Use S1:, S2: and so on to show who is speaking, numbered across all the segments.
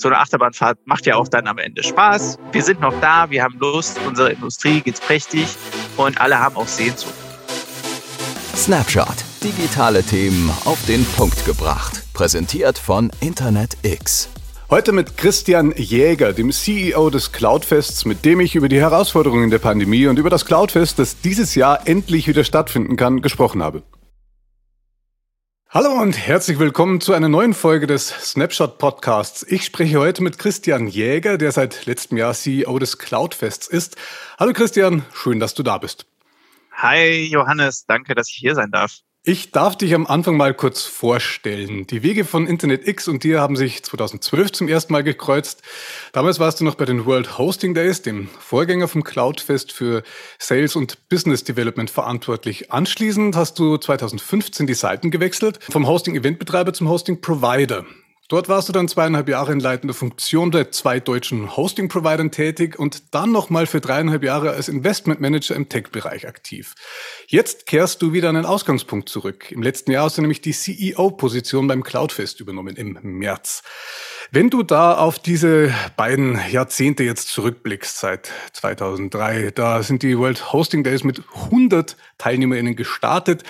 S1: so eine Achterbahnfahrt macht ja auch dann am Ende Spaß. Wir sind noch da, wir haben Lust, unsere Industrie geht's prächtig und alle haben auch Sehnsucht.
S2: Snapshot. Digitale Themen auf den Punkt gebracht. Präsentiert von Internet X.
S3: Heute mit Christian Jäger, dem CEO des Cloudfests, mit dem ich über die Herausforderungen der Pandemie und über das Cloudfest, das dieses Jahr endlich wieder stattfinden kann, gesprochen habe. Hallo und herzlich willkommen zu einer neuen Folge des Snapshot Podcasts. Ich spreche heute mit Christian Jäger, der seit letztem Jahr CEO des Cloudfests ist. Hallo Christian, schön, dass du da bist.
S1: Hi Johannes, danke, dass ich hier sein darf.
S3: Ich darf dich am Anfang mal kurz vorstellen. Die Wege von Internet X und dir haben sich 2012 zum ersten Mal gekreuzt. Damals warst du noch bei den World Hosting Days, dem Vorgänger vom Cloudfest für Sales und Business Development verantwortlich. Anschließend hast du 2015 die Seiten gewechselt, vom Hosting-Eventbetreiber zum Hosting-Provider. Dort warst du dann zweieinhalb Jahre in leitender Funktion bei zwei deutschen Hosting-Providern tätig und dann nochmal für dreieinhalb Jahre als Investmentmanager im Tech-Bereich aktiv. Jetzt kehrst du wieder an den Ausgangspunkt zurück. Im letzten Jahr hast du nämlich die CEO-Position beim Cloudfest übernommen im März. Wenn du da auf diese beiden Jahrzehnte jetzt zurückblickst, seit 2003, da sind die World Hosting Days mit 100 TeilnehmerInnen gestartet.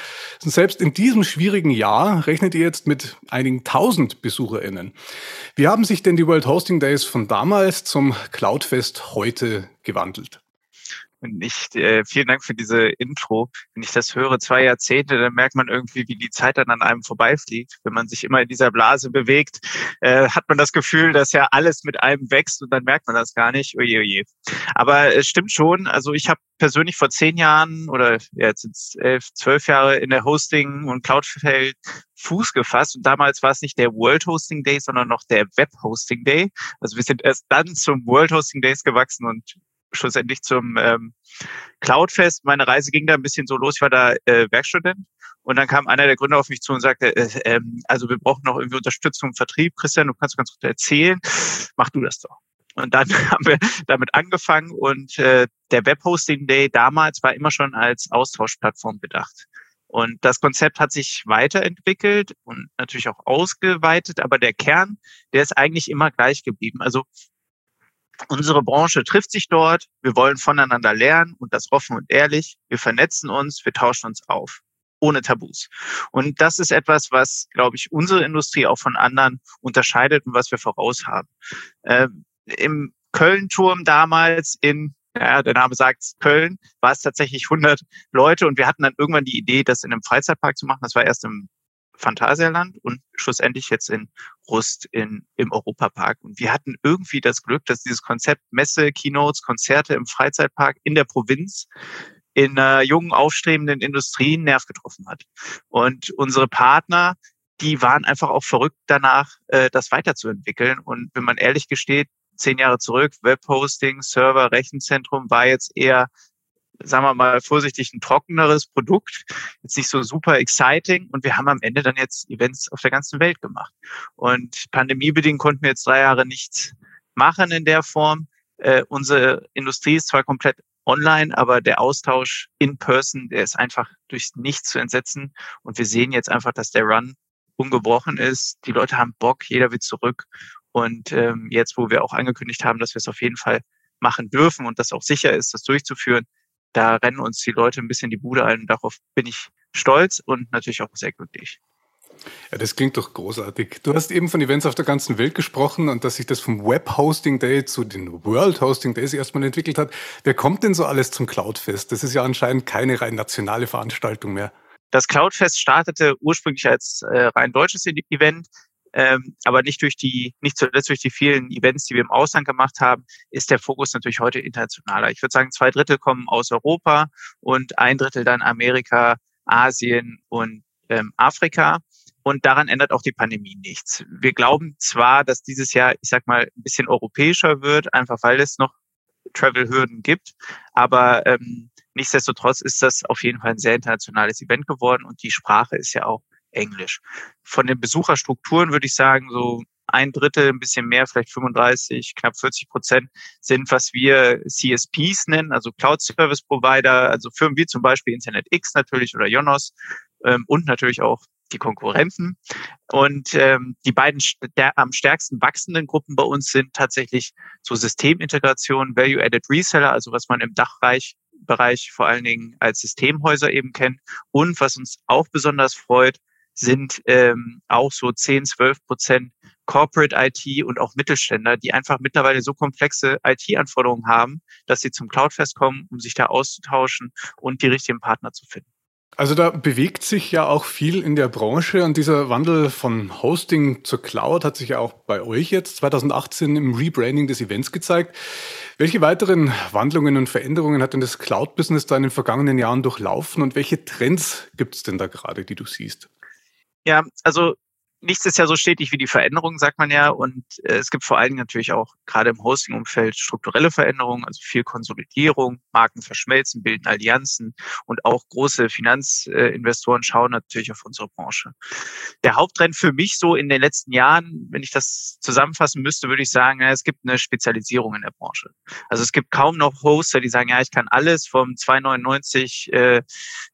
S3: Und selbst in diesem schwierigen Jahr rechnet ihr jetzt mit einigen tausend BesucherInnen. Wie haben sich denn die World Hosting Days von damals zum Cloudfest heute gewandelt?
S1: Und ich, äh, vielen Dank für diese Intro. Wenn ich das höre, zwei Jahrzehnte, dann merkt man irgendwie, wie die Zeit dann an einem vorbeifliegt. Wenn man sich immer in dieser Blase bewegt, äh, hat man das Gefühl, dass ja alles mit einem wächst und dann merkt man das gar nicht. Oje, oje. Aber es stimmt schon. Also ich habe persönlich vor zehn Jahren oder ja, jetzt sind es elf, zwölf Jahre in der Hosting- und Cloud-Feld Fuß gefasst. Und damals war es nicht der World Hosting Day, sondern noch der Web Hosting Day. Also wir sind erst dann zum World Hosting Days gewachsen und schlussendlich zum ähm, Cloudfest. Meine Reise ging da ein bisschen so los. Ich war da äh, Werkstudent und dann kam einer der Gründer auf mich zu und sagte, äh, äh, also wir brauchen noch irgendwie Unterstützung im Vertrieb. Christian, du kannst ganz gut erzählen. Mach du das doch. Und dann haben wir damit angefangen und äh, der Webhosting Day damals war immer schon als Austauschplattform gedacht. Und das Konzept hat sich weiterentwickelt und natürlich auch ausgeweitet, aber der Kern, der ist eigentlich immer gleich geblieben. Also Unsere Branche trifft sich dort. Wir wollen voneinander lernen und das offen und ehrlich. Wir vernetzen uns, wir tauschen uns auf. Ohne Tabus. Und das ist etwas, was, glaube ich, unsere Industrie auch von anderen unterscheidet und was wir voraus haben. Ähm, Im Köln-Turm damals in ja, der Name sagt Köln, war es tatsächlich 100 Leute und wir hatten dann irgendwann die Idee, das in einem Freizeitpark zu machen. Das war erst im Phantasialand und schlussendlich jetzt in Rust in, im Europapark. Und wir hatten irgendwie das Glück, dass dieses Konzept Messe, Keynotes, Konzerte im Freizeitpark in der Provinz in äh, jungen, aufstrebenden Industrien Nerv getroffen hat. Und unsere Partner, die waren einfach auch verrückt danach, äh, das weiterzuentwickeln. Und wenn man ehrlich gesteht, zehn Jahre zurück, Webhosting, Server, Rechenzentrum war jetzt eher sagen wir mal vorsichtig, ein trockeneres Produkt, jetzt nicht so super exciting. Und wir haben am Ende dann jetzt Events auf der ganzen Welt gemacht. Und pandemiebedingt konnten wir jetzt drei Jahre nichts machen in der Form. Äh, unsere Industrie ist zwar komplett online, aber der Austausch in person, der ist einfach durch nichts zu entsetzen. Und wir sehen jetzt einfach, dass der Run ungebrochen ist. Die Leute haben Bock, jeder will zurück. Und ähm, jetzt, wo wir auch angekündigt haben, dass wir es auf jeden Fall machen dürfen und das auch sicher ist, das durchzuführen, da rennen uns die Leute ein bisschen die Bude ein. Darauf bin ich stolz und natürlich auch sehr glücklich.
S3: Ja, das klingt doch großartig. Du hast eben von Events auf der ganzen Welt gesprochen und dass sich das vom Web Hosting Day zu den World Hosting Days erstmal entwickelt hat. Wer kommt denn so alles zum Cloudfest? Das ist ja anscheinend keine rein nationale Veranstaltung mehr.
S1: Das Cloudfest startete ursprünglich als äh, rein deutsches Event, ähm, aber nicht durch die, nicht zuletzt durch die vielen Events, die wir im Ausland gemacht haben, ist der Fokus natürlich heute internationaler. Ich würde sagen, zwei Drittel kommen aus Europa und ein Drittel dann Amerika, Asien und ähm, Afrika. Und daran ändert auch die Pandemie nichts. Wir glauben zwar, dass dieses Jahr, ich sag mal, ein bisschen europäischer wird, einfach weil es noch Travel-Hürden gibt, aber ähm, nichtsdestotrotz ist das auf jeden Fall ein sehr internationales Event geworden und die Sprache ist ja auch Englisch. Von den Besucherstrukturen würde ich sagen, so ein Drittel, ein bisschen mehr, vielleicht 35, knapp 40 Prozent sind, was wir CSPs nennen, also Cloud Service Provider, also Firmen wie zum Beispiel Internet X natürlich oder Jonos ähm, und natürlich auch die Konkurrenten. Und ähm, die beiden der am stärksten wachsenden Gruppen bei uns sind tatsächlich so Systemintegration, Value-Added Reseller, also was man im Dachreich Bereich vor allen Dingen als Systemhäuser eben kennt. Und was uns auch besonders freut, sind ähm, auch so 10, 12 Prozent Corporate IT und auch Mittelständler, die einfach mittlerweile so komplexe IT-Anforderungen haben, dass sie zum Cloudfest kommen, um sich da auszutauschen und die richtigen Partner zu finden.
S3: Also da bewegt sich ja auch viel in der Branche und dieser Wandel von Hosting zur Cloud hat sich ja auch bei euch jetzt 2018 im Rebranding des Events gezeigt. Welche weiteren Wandlungen und Veränderungen hat denn das Cloud-Business da in den vergangenen Jahren durchlaufen und welche Trends gibt es denn da gerade, die du siehst?
S1: Ja, also nichts ist ja so stetig wie die Veränderung, sagt man ja. Und äh, es gibt vor allen Dingen natürlich auch gerade im Hosting-Umfeld strukturelle Veränderungen, also viel Konsolidierung, Marken verschmelzen, bilden Allianzen und auch große Finanzinvestoren schauen natürlich auf unsere Branche. Der Haupttrend für mich so in den letzten Jahren, wenn ich das zusammenfassen müsste, würde ich sagen, ja, es gibt eine Spezialisierung in der Branche. Also es gibt kaum noch Hoster, die sagen, ja, ich kann alles vom 299 äh,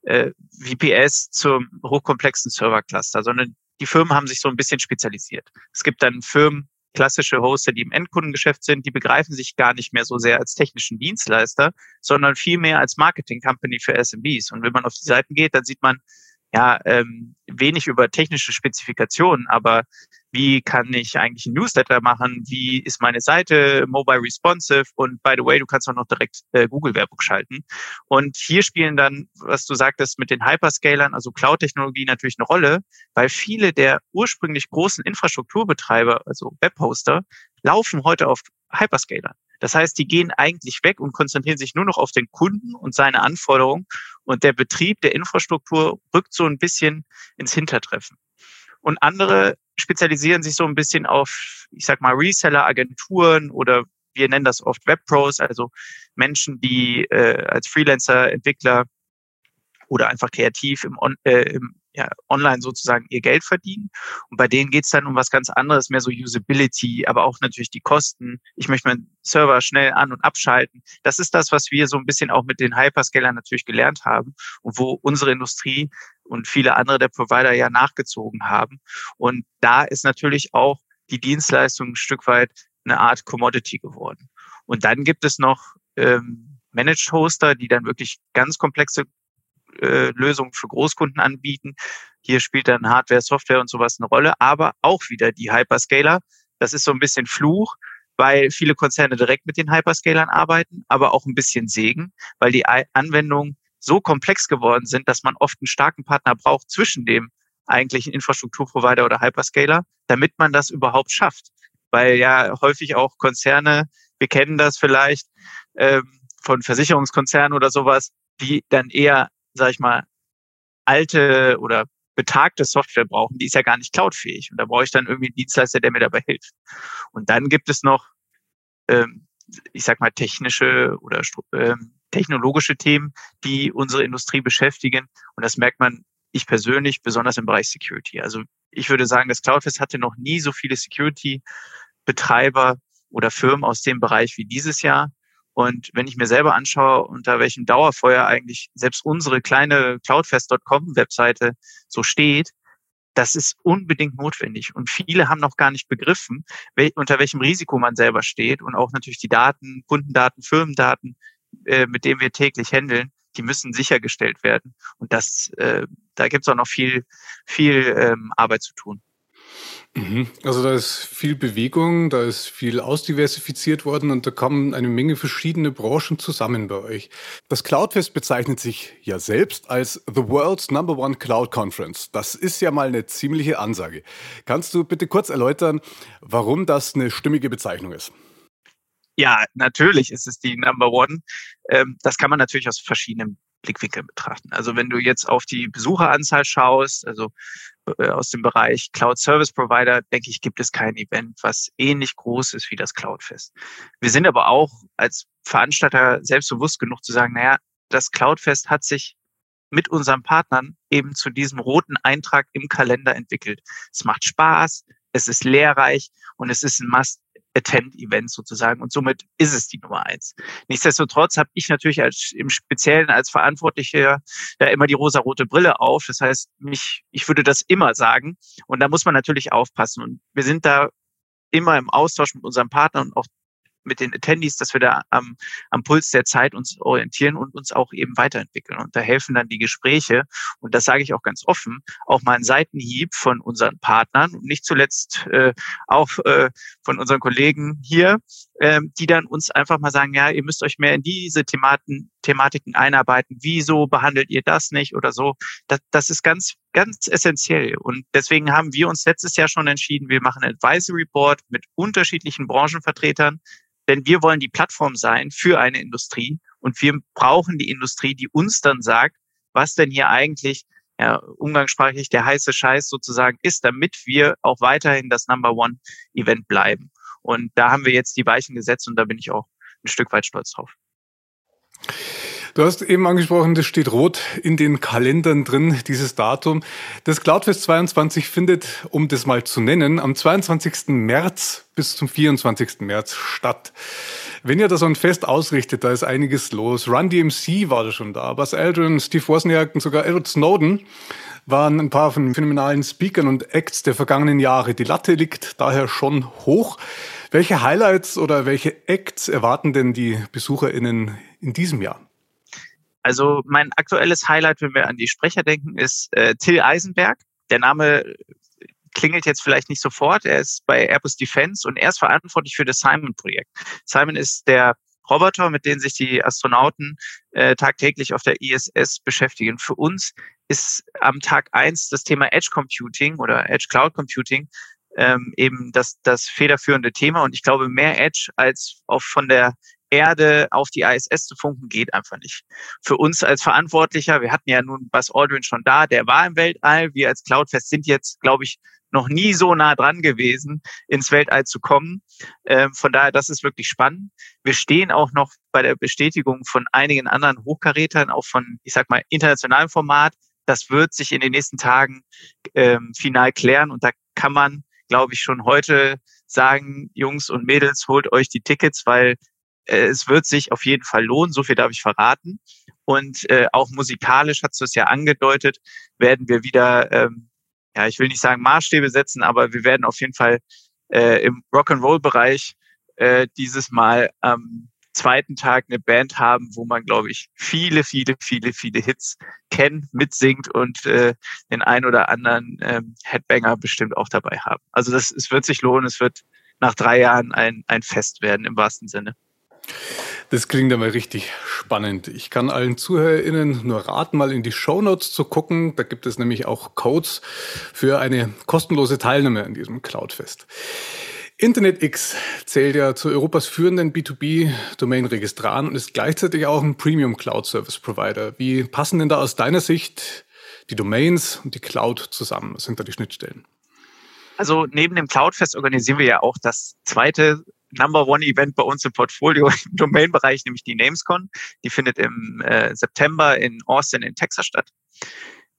S1: äh, VPS zum hochkomplexen Servercluster, sondern die Firmen haben sich so ein bisschen spezialisiert. Es gibt dann Firmen, klassische Hoster, die im Endkundengeschäft sind, die begreifen sich gar nicht mehr so sehr als technischen Dienstleister, sondern vielmehr als Marketing Company für SMBs. Und wenn man auf die Seiten geht, dann sieht man, ja, ähm, wenig über technische Spezifikationen, aber wie kann ich eigentlich ein Newsletter machen? Wie ist meine Seite mobile responsive? Und by the way, du kannst auch noch direkt äh, Google-Werbung schalten. Und hier spielen dann, was du sagtest, mit den Hyperscalern, also Cloud-Technologie natürlich eine Rolle, weil viele der ursprünglich großen Infrastrukturbetreiber, also Webhoster, laufen heute auf Hyperscalern. Das heißt, die gehen eigentlich weg und konzentrieren sich nur noch auf den Kunden und seine Anforderungen. Und der Betrieb der Infrastruktur rückt so ein bisschen ins Hintertreffen. Und andere spezialisieren sich so ein bisschen auf, ich sag mal, Reseller, Agenturen oder wir nennen das oft Webpros, also Menschen, die äh, als Freelancer, Entwickler oder einfach kreativ im, On äh, im ja, online sozusagen ihr Geld verdienen. Und bei denen geht's dann um was ganz anderes, mehr so Usability, aber auch natürlich die Kosten. Ich möchte meinen Server schnell an- und abschalten. Das ist das, was wir so ein bisschen auch mit den Hyperscalern natürlich gelernt haben und wo unsere Industrie und viele andere der Provider ja nachgezogen haben. Und da ist natürlich auch die Dienstleistung ein Stück weit eine Art Commodity geworden. Und dann gibt es noch ähm, Managed Hoster, die dann wirklich ganz komplexe äh, Lösungen für Großkunden anbieten. Hier spielt dann Hardware, Software und sowas eine Rolle, aber auch wieder die Hyperscaler. Das ist so ein bisschen Fluch, weil viele Konzerne direkt mit den Hyperscalern arbeiten, aber auch ein bisschen Segen, weil die Anwendungen so komplex geworden sind, dass man oft einen starken Partner braucht zwischen dem eigentlichen Infrastrukturprovider oder Hyperscaler, damit man das überhaupt schafft. Weil ja häufig auch Konzerne, wir kennen das vielleicht ähm, von Versicherungskonzernen oder sowas, die dann eher sag ich mal, alte oder betagte Software brauchen, die ist ja gar nicht cloudfähig. Und da brauche ich dann irgendwie einen Dienstleister, der mir dabei hilft. Und dann gibt es noch, ähm, ich sag mal, technische oder ähm, technologische Themen, die unsere Industrie beschäftigen. Und das merkt man, ich persönlich, besonders im Bereich Security. Also ich würde sagen, das Cloudfest hatte noch nie so viele Security-Betreiber oder Firmen aus dem Bereich wie dieses Jahr. Und wenn ich mir selber anschaue, unter welchem Dauerfeuer eigentlich selbst unsere kleine cloudfest.com-Webseite so steht, das ist unbedingt notwendig. Und viele haben noch gar nicht begriffen, wel unter welchem Risiko man selber steht. Und auch natürlich die Daten, Kundendaten, Firmendaten, äh, mit denen wir täglich handeln, die müssen sichergestellt werden. Und das, äh, da gibt es auch noch viel, viel ähm, Arbeit zu tun.
S3: Also da ist viel Bewegung, da ist viel ausdiversifiziert worden und da kommen eine Menge verschiedene Branchen zusammen bei euch. Das Cloudfest bezeichnet sich ja selbst als The World's Number One Cloud Conference. Das ist ja mal eine ziemliche Ansage. Kannst du bitte kurz erläutern, warum das eine stimmige Bezeichnung ist?
S1: Ja, natürlich ist es die Number One. Ähm, das kann man natürlich aus verschiedenen Blickwinkeln betrachten. Also wenn du jetzt auf die Besucheranzahl schaust, also aus dem Bereich Cloud Service Provider, denke ich, gibt es kein Event, was ähnlich groß ist wie das Cloudfest. Wir sind aber auch als Veranstalter selbstbewusst genug zu sagen, naja, das Cloudfest hat sich mit unseren Partnern eben zu diesem roten Eintrag im Kalender entwickelt. Es macht Spaß, es ist lehrreich und es ist ein Must Attend-Event sozusagen und somit ist es die Nummer eins. Nichtsdestotrotz habe ich natürlich als im Speziellen als Verantwortlicher da immer die rosa-rote Brille auf. Das heißt, mich, ich würde das immer sagen und da muss man natürlich aufpassen und wir sind da immer im Austausch mit unserem Partner und auch mit den Attendees, dass wir da am, am Puls der Zeit uns orientieren und uns auch eben weiterentwickeln. Und da helfen dann die Gespräche. Und das sage ich auch ganz offen, auch mal ein Seitenhieb von unseren Partnern und nicht zuletzt äh, auch äh, von unseren Kollegen hier, äh, die dann uns einfach mal sagen, ja, ihr müsst euch mehr in diese Thematen, Thematiken einarbeiten. Wieso behandelt ihr das nicht oder so? Das, das ist ganz, ganz essentiell. Und deswegen haben wir uns letztes Jahr schon entschieden, wir machen ein Advisory Board mit unterschiedlichen Branchenvertretern, denn wir wollen die Plattform sein für eine Industrie und wir brauchen die Industrie, die uns dann sagt, was denn hier eigentlich ja, umgangssprachlich der heiße Scheiß sozusagen ist, damit wir auch weiterhin das Number One Event bleiben. Und da haben wir jetzt die Weichen gesetzt und da bin ich auch ein Stück weit stolz drauf.
S3: Du hast eben angesprochen, das steht rot in den Kalendern drin, dieses Datum. Das Cloudfest 22 findet, um das mal zu nennen, am 22. März bis zum 24. März statt. Wenn ihr da so ein Fest ausrichtet, da ist einiges los. Run DMC war da schon da, Buzz Aldrin, Steve Wozniak und sogar Edward Snowden waren ein paar von phänomenalen Speakern und Acts der vergangenen Jahre. Die Latte liegt daher schon hoch. Welche Highlights oder welche Acts erwarten denn die BesucherInnen in diesem Jahr?
S1: Also mein aktuelles Highlight, wenn wir an die Sprecher denken, ist äh, Till Eisenberg. Der Name klingelt jetzt vielleicht nicht sofort. Er ist bei Airbus Defense und er ist verantwortlich für das Simon-Projekt. Simon ist der Roboter, mit denen sich die Astronauten äh, tagtäglich auf der ISS beschäftigen. Für uns ist am Tag eins das Thema Edge Computing oder Edge Cloud Computing ähm, eben das, das federführende Thema. Und ich glaube, mehr Edge als auch von der Erde auf die ISS zu funken, geht einfach nicht. Für uns als Verantwortlicher, wir hatten ja nun Buzz Aldrin schon da, der war im Weltall. Wir als Cloudfest sind jetzt, glaube ich, noch nie so nah dran gewesen, ins Weltall zu kommen. Ähm, von daher, das ist wirklich spannend. Wir stehen auch noch bei der Bestätigung von einigen anderen Hochkarätern, auch von, ich sag mal, internationalem Format. Das wird sich in den nächsten Tagen ähm, final klären und da kann man, glaube ich, schon heute sagen, Jungs und Mädels, holt euch die Tickets, weil es wird sich auf jeden Fall lohnen, so viel darf ich verraten. Und äh, auch musikalisch, hast du es ja angedeutet, werden wir wieder, ähm, ja, ich will nicht sagen Maßstäbe setzen, aber wir werden auf jeden Fall äh, im Rock'n'Roll-Bereich äh, dieses Mal am zweiten Tag eine Band haben, wo man, glaube ich, viele, viele, viele, viele Hits kennt, mitsingt und äh, den ein oder anderen ähm, Headbanger bestimmt auch dabei haben. Also das, es wird sich lohnen, es wird nach drei Jahren ein, ein Fest werden im wahrsten Sinne.
S3: Das klingt aber richtig spannend. Ich kann allen ZuhörerInnen nur raten, mal in die Shownotes zu gucken. Da gibt es nämlich auch Codes für eine kostenlose Teilnahme an diesem Cloudfest. InternetX zählt ja zu Europas führenden B2B-Domain-Registraren und ist gleichzeitig auch ein Premium Cloud Service Provider. Wie passen denn da aus deiner Sicht die Domains und die Cloud zusammen? Was sind da die Schnittstellen?
S1: Also neben dem Cloudfest organisieren wir ja auch das zweite Number One Event bei uns im Portfolio im Domain-Bereich, nämlich die Namescon. Die findet im äh, September in Austin in Texas statt.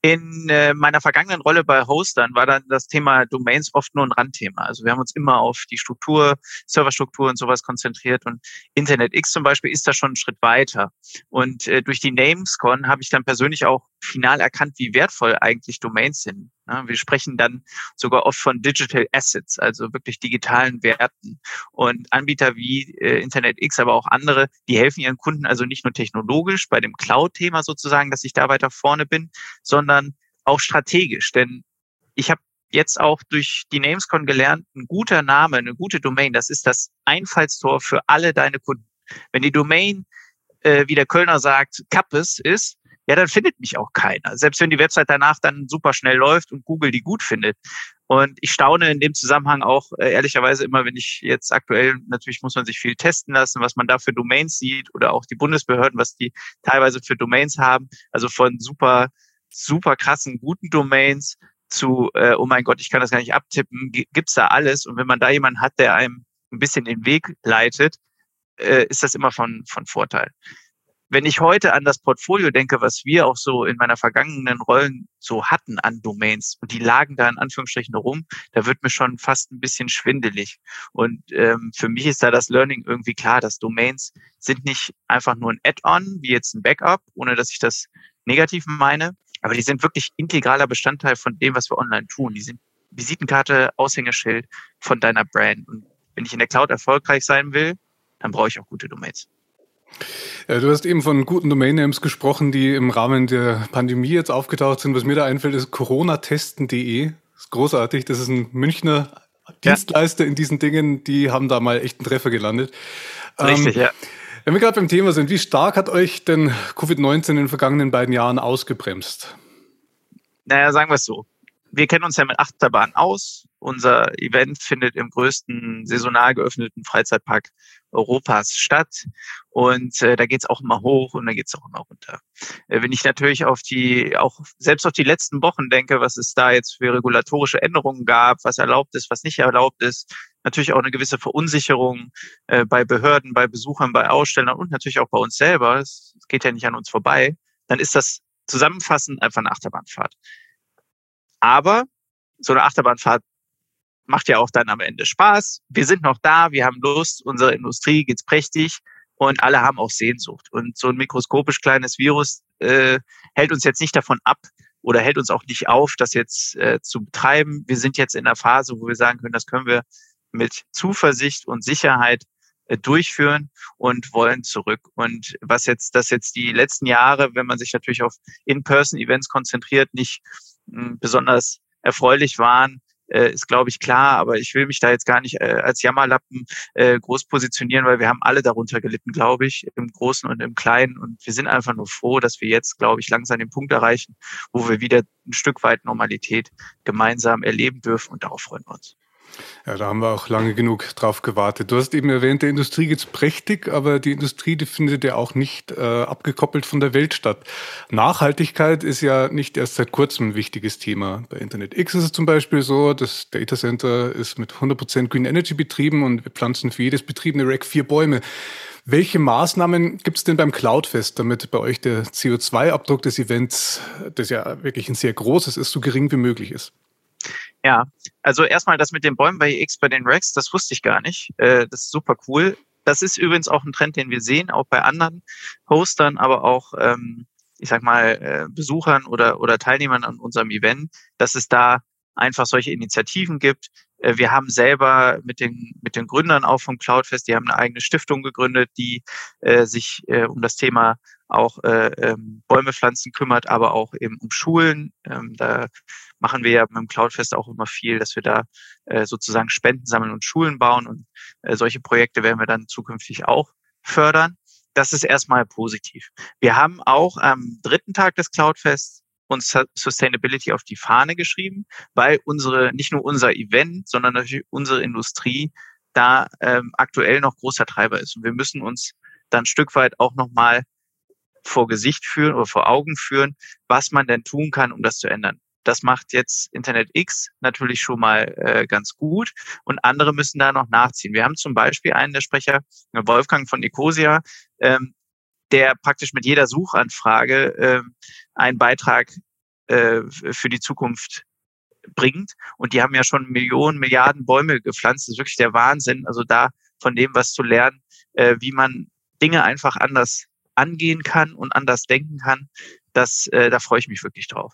S1: In äh, meiner vergangenen Rolle bei Hostern war dann das Thema Domains oft nur ein Randthema. Also wir haben uns immer auf die Struktur, Serverstruktur und sowas konzentriert und Internet X zum Beispiel ist da schon einen Schritt weiter. Und äh, durch die Namescon habe ich dann persönlich auch final erkannt, wie wertvoll eigentlich Domains sind. Wir sprechen dann sogar oft von Digital Assets, also wirklich digitalen Werten. Und Anbieter wie äh, Internet X, aber auch andere, die helfen ihren Kunden also nicht nur technologisch bei dem Cloud-Thema sozusagen, dass ich da weiter vorne bin, sondern auch strategisch. Denn ich habe jetzt auch durch die Namescon gelernt, ein guter Name, eine gute Domain, das ist das Einfallstor für alle deine Kunden. Wenn die Domain, äh, wie der Kölner sagt, Kappes ist, ja, dann findet mich auch keiner. Selbst wenn die Website danach dann super schnell läuft und Google die gut findet. Und ich staune in dem Zusammenhang auch äh, ehrlicherweise immer, wenn ich jetzt aktuell, natürlich muss man sich viel testen lassen, was man da für Domains sieht oder auch die Bundesbehörden, was die teilweise für Domains haben. Also von super, super krassen, guten Domains zu, äh, oh mein Gott, ich kann das gar nicht abtippen, gibt's da alles. Und wenn man da jemanden hat, der einem ein bisschen den Weg leitet, äh, ist das immer von, von Vorteil. Wenn ich heute an das Portfolio denke, was wir auch so in meiner vergangenen Rollen so hatten an Domains und die lagen da in Anführungsstrichen rum, da wird mir schon fast ein bisschen schwindelig. Und ähm, für mich ist da das Learning irgendwie klar, dass Domains sind nicht einfach nur ein Add-on, wie jetzt ein Backup, ohne dass ich das negativ meine, aber die sind wirklich integraler Bestandteil von dem, was wir online tun. Die sind Visitenkarte, Aushängeschild von deiner Brand. Und wenn ich in der Cloud erfolgreich sein will, dann brauche ich auch gute Domains.
S3: Ja, du hast eben von guten Domain-Names gesprochen, die im Rahmen der Pandemie jetzt aufgetaucht sind. Was mir da einfällt, ist coronatesten.de. Das ist großartig. Das ist ein Münchner Dienstleister ja. in diesen Dingen. Die haben da mal echt einen Treffer gelandet.
S1: Richtig, ähm, ja.
S3: Wenn wir gerade beim Thema sind, wie stark hat euch denn Covid-19 in den vergangenen beiden Jahren ausgebremst?
S1: Naja, sagen wir es so wir kennen uns ja mit Achterbahn aus. Unser Event findet im größten saisonal geöffneten Freizeitpark Europas statt. Und äh, da geht's auch immer hoch und da geht's auch immer runter. Äh, wenn ich natürlich auf die, auch selbst auf die letzten Wochen denke, was es da jetzt für regulatorische Änderungen gab, was erlaubt ist, was nicht erlaubt ist, natürlich auch eine gewisse Verunsicherung äh, bei Behörden, bei Besuchern, bei Ausstellern und natürlich auch bei uns selber. Es geht ja nicht an uns vorbei. Dann ist das zusammenfassend einfach eine Achterbahnfahrt. Aber so eine Achterbahnfahrt macht ja auch dann am Ende Spaß. Wir sind noch da, wir haben Lust, unsere Industrie geht's prächtig und alle haben auch Sehnsucht. Und so ein mikroskopisch kleines Virus äh, hält uns jetzt nicht davon ab oder hält uns auch nicht auf, das jetzt äh, zu betreiben. Wir sind jetzt in einer Phase, wo wir sagen können, das können wir mit Zuversicht und Sicherheit äh, durchführen und wollen zurück. Und was jetzt, das jetzt die letzten Jahre, wenn man sich natürlich auf In-Person-Events konzentriert, nicht besonders erfreulich waren, äh, ist, glaube ich, klar. Aber ich will mich da jetzt gar nicht äh, als Jammerlappen äh, groß positionieren, weil wir haben alle darunter gelitten, glaube ich, im Großen und im Kleinen. Und wir sind einfach nur froh, dass wir jetzt, glaube ich, langsam den Punkt erreichen, wo wir wieder ein Stück weit Normalität gemeinsam erleben dürfen. Und darauf freuen wir uns.
S3: Ja, da haben wir auch lange genug drauf gewartet. Du hast eben erwähnt, der Industrie geht's prächtig, aber die Industrie, die findet ja auch nicht äh, abgekoppelt von der Welt statt. Nachhaltigkeit ist ja nicht erst seit kurzem ein wichtiges Thema. Bei Internet X ist es zum Beispiel so, das Data Center ist mit 100% Green Energy betrieben und wir pflanzen für jedes betriebene Rack vier Bäume. Welche Maßnahmen gibt es denn beim Cloudfest, damit bei euch der CO2-Abdruck des Events, das ja wirklich ein sehr großes ist, so gering wie möglich ist?
S1: Ja, also erstmal das mit den Bäumen bei X bei den Racks, das wusste ich gar nicht. Äh, das ist super cool. Das ist übrigens auch ein Trend, den wir sehen, auch bei anderen Hostern, aber auch, ähm, ich sag mal, äh, Besuchern oder, oder Teilnehmern an unserem Event, dass es da einfach solche Initiativen gibt. Äh, wir haben selber mit den, mit den Gründern auch vom Cloudfest, die haben eine eigene Stiftung gegründet, die äh, sich äh, um das Thema auch äh, ähm, Bäume pflanzen kümmert, aber auch eben um Schulen. Ähm, da machen wir ja mit dem Cloudfest auch immer viel, dass wir da äh, sozusagen Spenden sammeln und Schulen bauen und äh, solche Projekte werden wir dann zukünftig auch fördern. Das ist erstmal positiv. Wir haben auch am dritten Tag des Cloudfests uns Sustainability auf die Fahne geschrieben, weil unsere, nicht nur unser Event, sondern natürlich unsere Industrie da ähm, aktuell noch großer Treiber ist. Und wir müssen uns dann ein Stück weit auch nochmal vor Gesicht führen oder vor Augen führen, was man denn tun kann, um das zu ändern. Das macht jetzt Internet X natürlich schon mal äh, ganz gut und andere müssen da noch nachziehen. Wir haben zum Beispiel einen der Sprecher, Wolfgang von Ecosia, ähm, der praktisch mit jeder Suchanfrage äh, einen Beitrag äh, für die Zukunft bringt. Und die haben ja schon Millionen, Milliarden Bäume gepflanzt. Das ist wirklich der Wahnsinn. Also da von dem was zu lernen, äh, wie man Dinge einfach anders angehen kann und anders denken kann, das, äh, da freue ich mich wirklich drauf.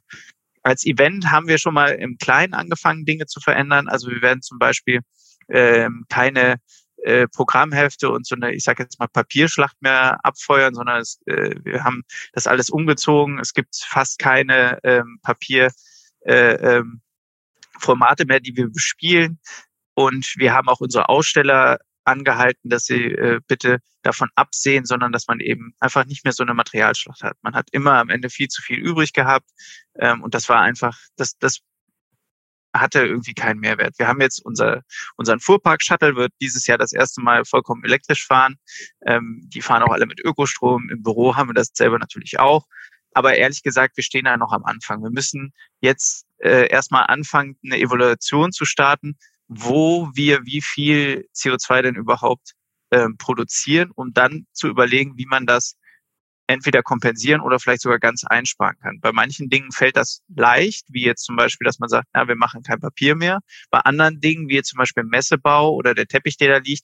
S1: Als Event haben wir schon mal im Kleinen angefangen, Dinge zu verändern. Also wir werden zum Beispiel ähm, keine äh, Programmhefte und so eine, ich sage jetzt mal, Papierschlacht mehr abfeuern, sondern es, äh, wir haben das alles umgezogen. Es gibt fast keine ähm, Papier. Äh, ähm, Formate mehr, die wir bespielen. Und wir haben auch unsere Aussteller angehalten, dass sie äh, bitte davon absehen, sondern dass man eben einfach nicht mehr so eine Materialschlacht hat. Man hat immer am Ende viel zu viel übrig gehabt ähm, und das war einfach, das, das hatte irgendwie keinen Mehrwert. Wir haben jetzt unser, unseren Fuhrpark-Shuttle wird dieses Jahr das erste Mal vollkommen elektrisch fahren. Ähm, die fahren auch alle mit Ökostrom. Im Büro haben wir das selber natürlich auch. Aber ehrlich gesagt, wir stehen da noch am Anfang. Wir müssen jetzt äh, erstmal anfangen, eine Evaluation zu starten, wo wir wie viel CO2 denn überhaupt ähm, produzieren, um dann zu überlegen, wie man das entweder kompensieren oder vielleicht sogar ganz einsparen kann. Bei manchen Dingen fällt das leicht, wie jetzt zum Beispiel, dass man sagt, na, wir machen kein Papier mehr. Bei anderen Dingen, wie jetzt zum Beispiel Messebau oder der Teppich, der da liegt,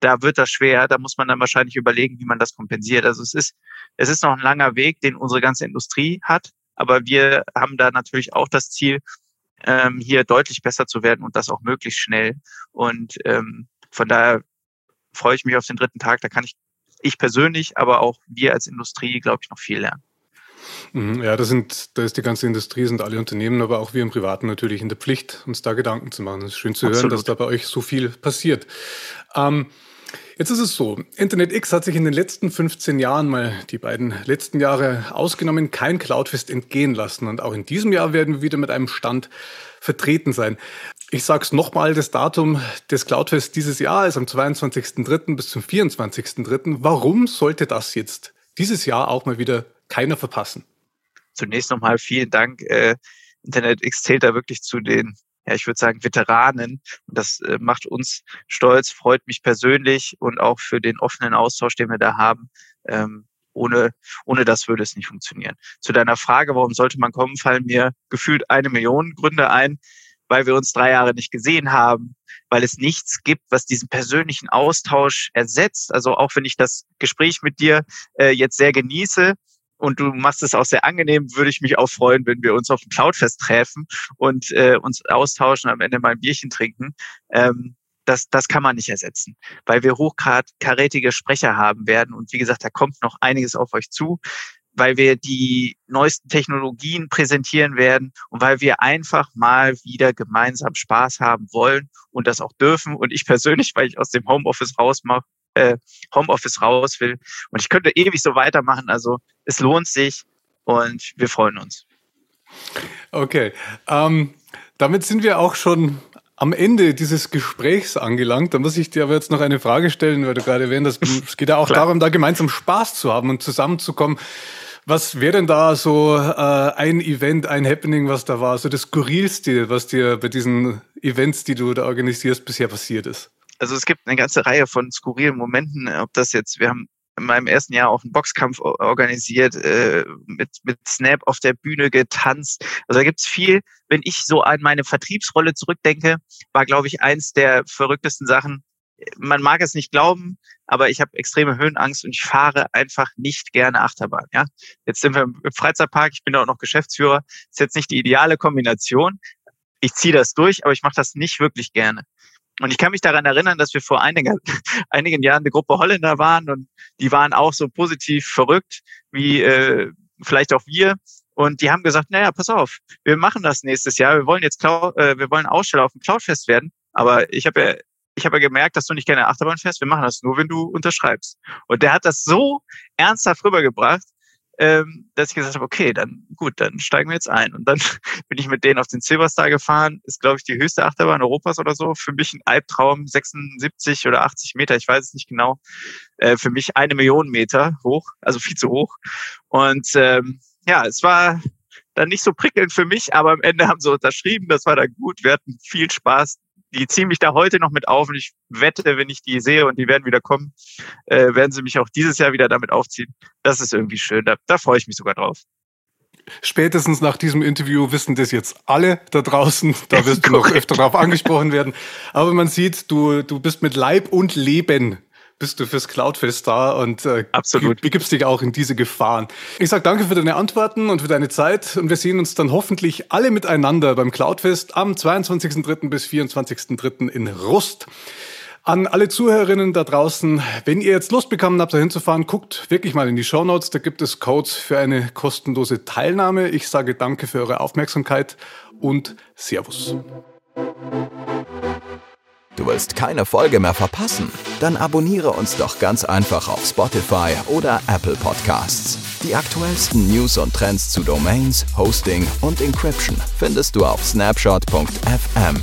S1: da wird das schwer. Da muss man dann wahrscheinlich überlegen, wie man das kompensiert. Also es ist, es ist noch ein langer Weg, den unsere ganze Industrie hat. Aber wir haben da natürlich auch das Ziel, ähm, hier deutlich besser zu werden und das auch möglichst schnell. Und ähm, von daher freue ich mich auf den dritten Tag. Da kann ich, ich persönlich, aber auch wir als Industrie, glaube ich, noch viel lernen.
S3: Mhm, ja, da sind, da ist die ganze Industrie, sind alle Unternehmen, aber auch wir im Privaten natürlich in der Pflicht, uns da Gedanken zu machen. Es ist schön zu Absolut. hören, dass da bei euch so viel passiert. Ähm, Jetzt ist es so, Internet X hat sich in den letzten 15 Jahren, mal die beiden letzten Jahre ausgenommen, kein Cloudfest entgehen lassen. Und auch in diesem Jahr werden wir wieder mit einem Stand vertreten sein. Ich sage es nochmal, das Datum des Cloudfest dieses Jahr ist am 22.03. bis zum 24.03. Warum sollte das jetzt dieses Jahr auch mal wieder keiner verpassen?
S1: Zunächst nochmal vielen Dank. Äh, Internet X zählt da wirklich zu den ja, ich würde sagen, Veteranen. Und das äh, macht uns stolz, freut mich persönlich und auch für den offenen Austausch, den wir da haben. Ähm, ohne, ohne das würde es nicht funktionieren. Zu deiner Frage, warum sollte man kommen, fallen mir gefühlt eine Million Gründe ein, weil wir uns drei Jahre nicht gesehen haben, weil es nichts gibt, was diesen persönlichen Austausch ersetzt. Also auch wenn ich das Gespräch mit dir äh, jetzt sehr genieße, und du machst es auch sehr angenehm, würde ich mich auch freuen, wenn wir uns auf dem Cloudfest treffen und äh, uns austauschen, am Ende mal ein Bierchen trinken. Ähm, das, das kann man nicht ersetzen, weil wir hochkarätige Sprecher haben werden. Und wie gesagt, da kommt noch einiges auf euch zu, weil wir die neuesten Technologien präsentieren werden und weil wir einfach mal wieder gemeinsam Spaß haben wollen und das auch dürfen. Und ich persönlich, weil ich aus dem Homeoffice raus mache, äh, Homeoffice raus will. Und ich könnte ewig so weitermachen. Also es lohnt sich und wir freuen uns.
S3: Okay. Ähm, damit sind wir auch schon am Ende dieses Gesprächs angelangt. Da muss ich dir aber jetzt noch eine Frage stellen, weil du gerade erwähnt hast, es geht ja auch darum, da gemeinsam Spaß zu haben und zusammenzukommen. Was wäre denn da so äh, ein Event, ein Happening, was da war, so das Skurrilste, was dir bei diesen Events, die du da organisierst, bisher passiert ist?
S1: also es gibt eine ganze Reihe von skurrilen Momenten, ob das jetzt, wir haben in meinem ersten Jahr auch einen Boxkampf organisiert, äh, mit, mit Snap auf der Bühne getanzt. Also da gibt's viel. Wenn ich so an meine Vertriebsrolle zurückdenke, war, glaube ich, eins der verrücktesten Sachen. Man mag es nicht glauben, aber ich habe extreme Höhenangst und ich fahre einfach nicht gerne Achterbahn. Ja, jetzt sind wir im Freizeitpark. Ich bin auch noch Geschäftsführer. Ist jetzt nicht die ideale Kombination. Ich ziehe das durch, aber ich mache das nicht wirklich gerne. Und ich kann mich daran erinnern, dass wir vor einigen, einigen Jahren eine Gruppe Holländer waren und die waren auch so positiv verrückt wie äh, vielleicht auch wir. Und die haben gesagt, naja, pass auf, wir machen das nächstes Jahr. Wir wollen jetzt Cloud, äh, wir wollen Aussteller auf dem Cloudfest werden. Aber ich habe ja, ich habe ja gemerkt, dass du nicht gerne Achterbahn fährst. Wir machen das nur, wenn du unterschreibst. Und der hat das so ernsthaft rübergebracht, ähm, dass ich gesagt habe, okay, dann gut, dann steigen wir jetzt ein. Und dann bin ich mit denen auf den Silverstar gefahren. Ist, glaube ich, die höchste Achterbahn Europas oder so. Für mich ein Albtraum, 76 oder 80 Meter, ich weiß es nicht genau. Äh, für mich eine Million Meter hoch, also viel zu hoch. Und ähm, ja, es war dann nicht so prickelnd für mich, aber am Ende haben sie unterschrieben, das war dann gut. Wir hatten viel Spaß die ziehen mich da heute noch mit auf und ich wette, wenn ich die sehe und die werden wieder kommen, äh, werden sie mich auch dieses Jahr wieder damit aufziehen. Das ist irgendwie schön. Da, da freue ich mich sogar drauf.
S3: Spätestens nach diesem Interview wissen das jetzt alle da draußen. Da wirst du noch öfter drauf angesprochen werden. Aber man sieht, du, du bist mit Leib und Leben bist du fürs Cloudfest da und äh, Absolut. begibst dich auch in diese Gefahren. Ich sage danke für deine Antworten und für deine Zeit und wir sehen uns dann hoffentlich alle miteinander beim Cloudfest am 22.03. bis 24.03. in Rust. An alle Zuhörerinnen da draußen, wenn ihr jetzt Lust bekommen habt, da hinzufahren, guckt wirklich mal in die Show Notes. Da gibt es Codes für eine kostenlose Teilnahme. Ich sage danke für eure Aufmerksamkeit und Servus.
S2: Du willst keine Folge mehr verpassen? Dann abonniere uns doch ganz einfach auf Spotify oder Apple Podcasts. Die aktuellsten News und Trends zu Domains, Hosting und Encryption findest du auf snapshot.fm.